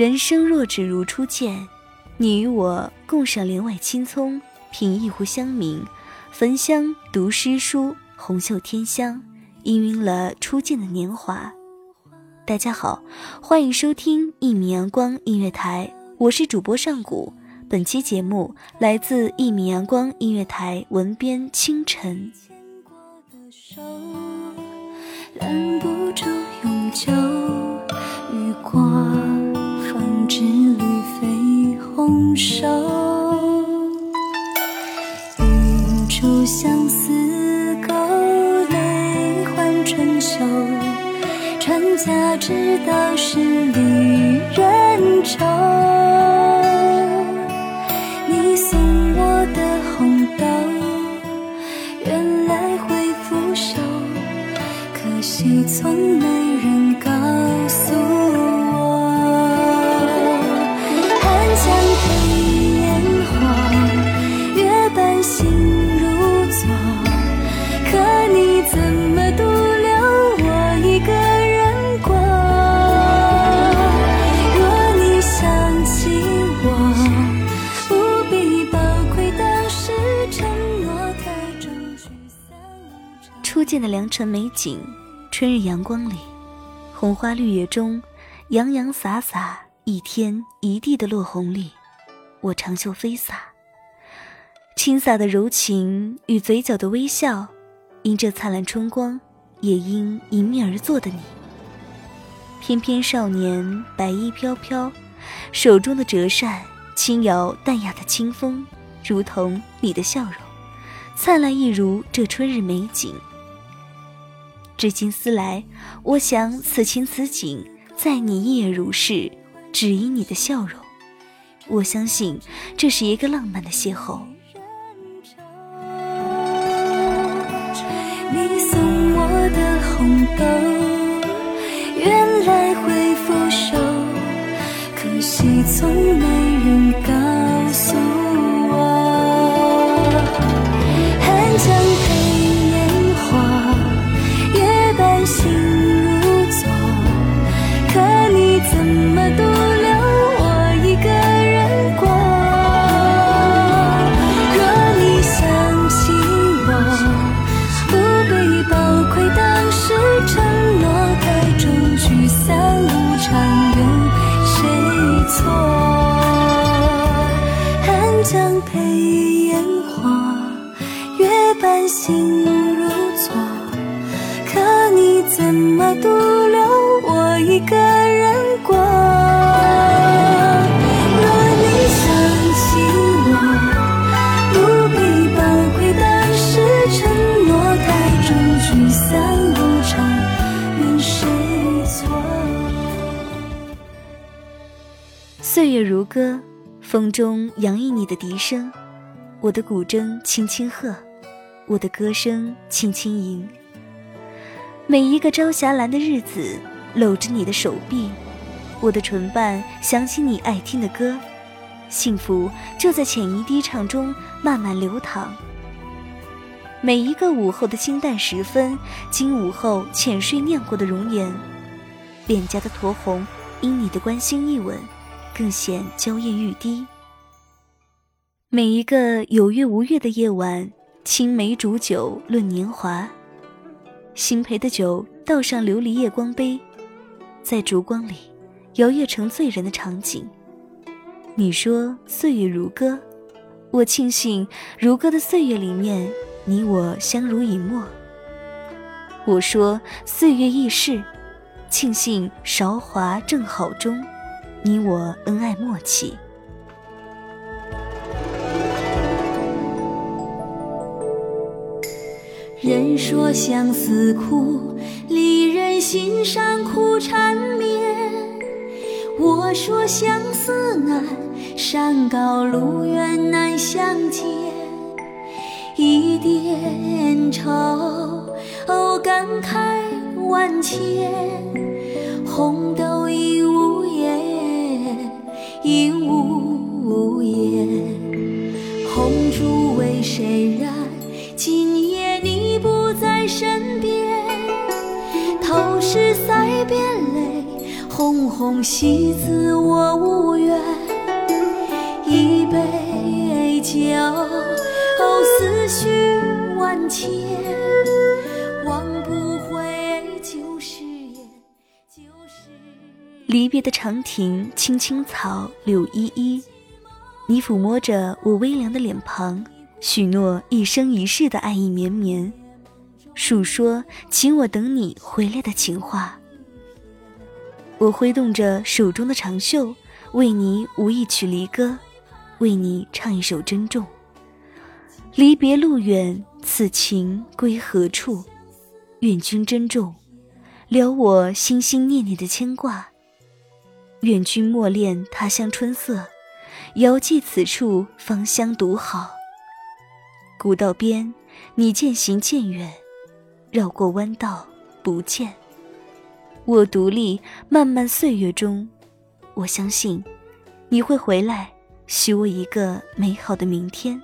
人生若只如初见，你与我共赏帘外青葱，品一壶香茗，焚香读诗书，红袖添香，氤氲了初见的年华。大家好，欢迎收听一米阳光音乐台，我是主播上古。本期节目来自一米阳光音乐台文编清晨。拦不住永久红手，一株相思钩，泪换春秋。传家之道是离人愁。你送我的红豆，原来会腐朽，可惜从没见的良辰美景，春日阳光里，红花绿叶中，洋洋洒洒一天一地的落红里，我长袖飞洒。轻洒的柔情与嘴角的微笑，因这灿烂春光，也因迎面而坐的你。翩翩少年，白衣飘飘，手中的折扇轻摇淡雅的清风，如同你的笑容，灿烂一如这春日美景。至今思来，我想此情此景，在你一眼如是，只因你的笑容。我相信这是一个浪漫的邂逅。你送我的红豆，原来会腐朽，可惜从没人告诉我，怎么独留我一个人过若你想起我。不必抱愧当时承诺太重聚散无常跟谁错寒江陪烟火月伴星如昨可你怎么独岁月如歌，风中洋溢你的笛声，我的古筝轻轻和。我的歌声轻轻吟，每一个朝霞蓝的日子，搂着你的手臂，我的唇瓣想起你爱听的歌，幸福就在浅吟低唱中慢慢流淌。每一个午后的清淡时分，经午后浅睡念过的容颜，脸颊的酡红，因你的关心一吻，更显娇艳欲滴。每一个有月无月的夜晚。青梅煮酒论年华，新陪的酒倒上琉璃夜光杯，在烛光里摇曳成醉人的场景。你说岁月如歌，我庆幸如歌的岁月里面，你我相濡以沫。我说岁月易逝，庆幸韶华正好中，你我恩爱默契。人说相思苦离人心上苦缠绵。我说相思难山高路远难相见一点愁哦感慨万千。红喜字我无缘。一杯酒。思绪万千，忘不回旧誓言。旧誓离别的长亭，青青草，柳依依。你抚摸着我微凉的脸庞，许诺一生一世的爱意绵绵，述说请我等你回来的情话。我挥动着手中的长袖，为你舞一曲离歌，为你唱一首珍重。离别路远，此情归何处？愿君珍重，留我心心念念的牵挂。愿君莫恋他乡春色，遥寄此处芳香独好。古道边，你渐行渐远，绕过弯道不见。我独立漫漫岁月中，我相信你会回来，许我一个美好的明天。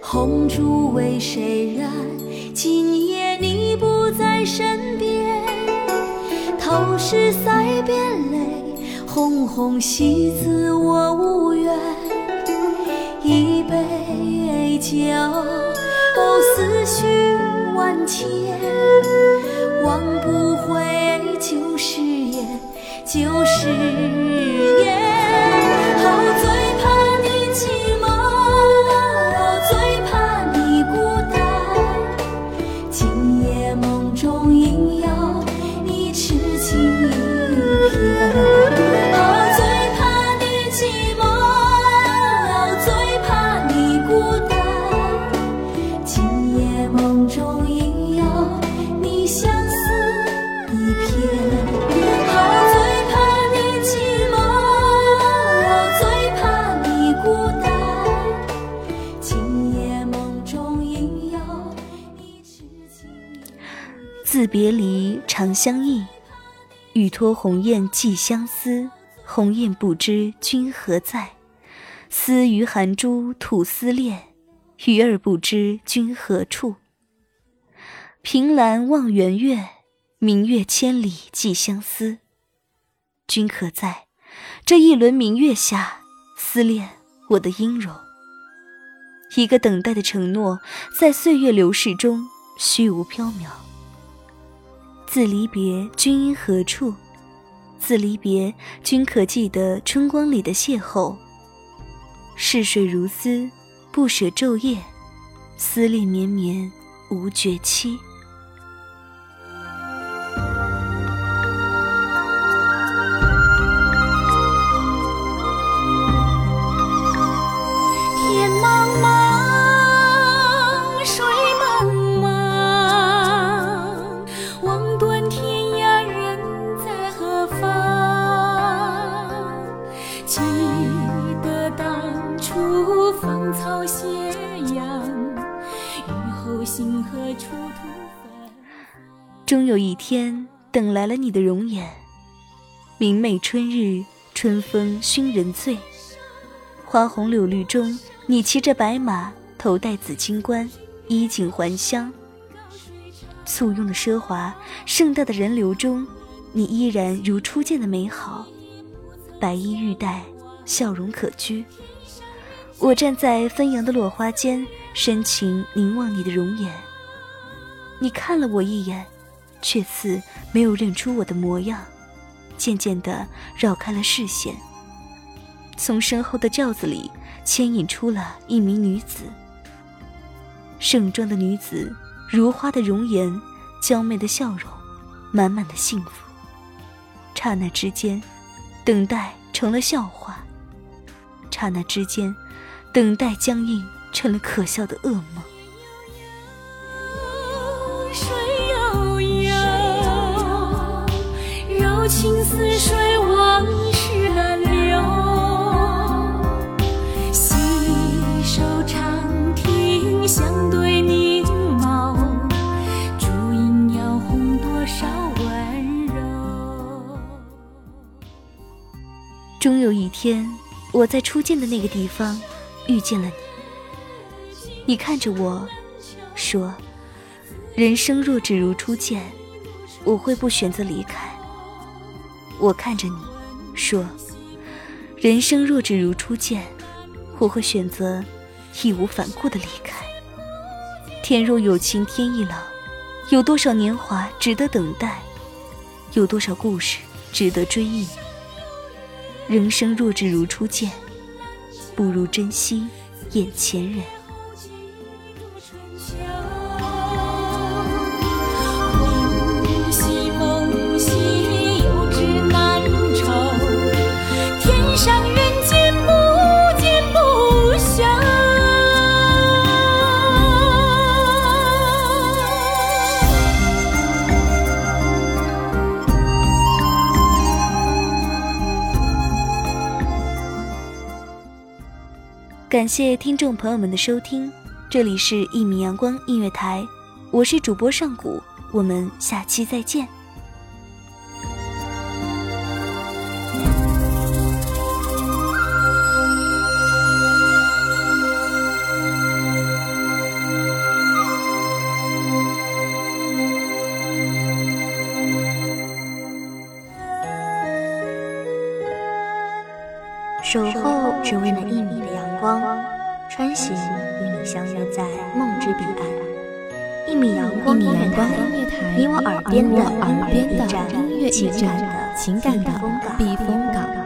红烛为谁燃？今夜你不在身边。透视腮边泪，红红喜字我无缘。一杯酒，思绪万千。忘不回旧誓言，旧誓别离，长相忆。欲托鸿雁寄相思，鸿雁不知君何在。思于寒珠吐思恋，鱼儿不知君何处。凭栏望圆月，明月千里寄相思。君可在？这一轮明月下，思恋我的音容。一个等待的承诺，在岁月流逝中虚无缥缈。自离别，君因何处？自离别，君可记得春光里的邂逅？逝水如丝，不舍昼夜，思恋绵绵无绝期。等来了你的容颜。明媚春日，春风熏人醉。花红柳绿中，你骑着白马，头戴紫金冠，衣锦还乡。簇拥的奢华，盛大的人流中，你依然如初见的美好，白衣玉带，笑容可掬。我站在纷扬的落花间，深情凝望你的容颜。你看了我一眼。却似没有认出我的模样，渐渐地绕开了视线。从身后的轿子里牵引出了一名女子，盛装的女子，如花的容颜，娇媚的笑容，满满的幸福。刹那之间，等待成了笑话。刹那之间，等待僵硬成了可笑的噩梦。终有一天。我在初见的那个地方遇见了你，你看着我，说：“人生若只如初见，我会不选择离开。”我看着你，说：“人生若只如初见，我会选择义无反顾的离开。”天若有情天亦老，有多少年华值得等待？有多少故事值得追忆？人生若只如初见，不如珍惜眼前人。魂兮梦兮，有知难酬。天上感谢听众朋友们的收听，这里是《一米阳光音乐台》，我是主播上古，我们下期再见。守候只为那一米光，穿行与你相约在梦之彼岸。一米阳光音乐台，你我耳边的耳边的音乐驿站，情感的避风港。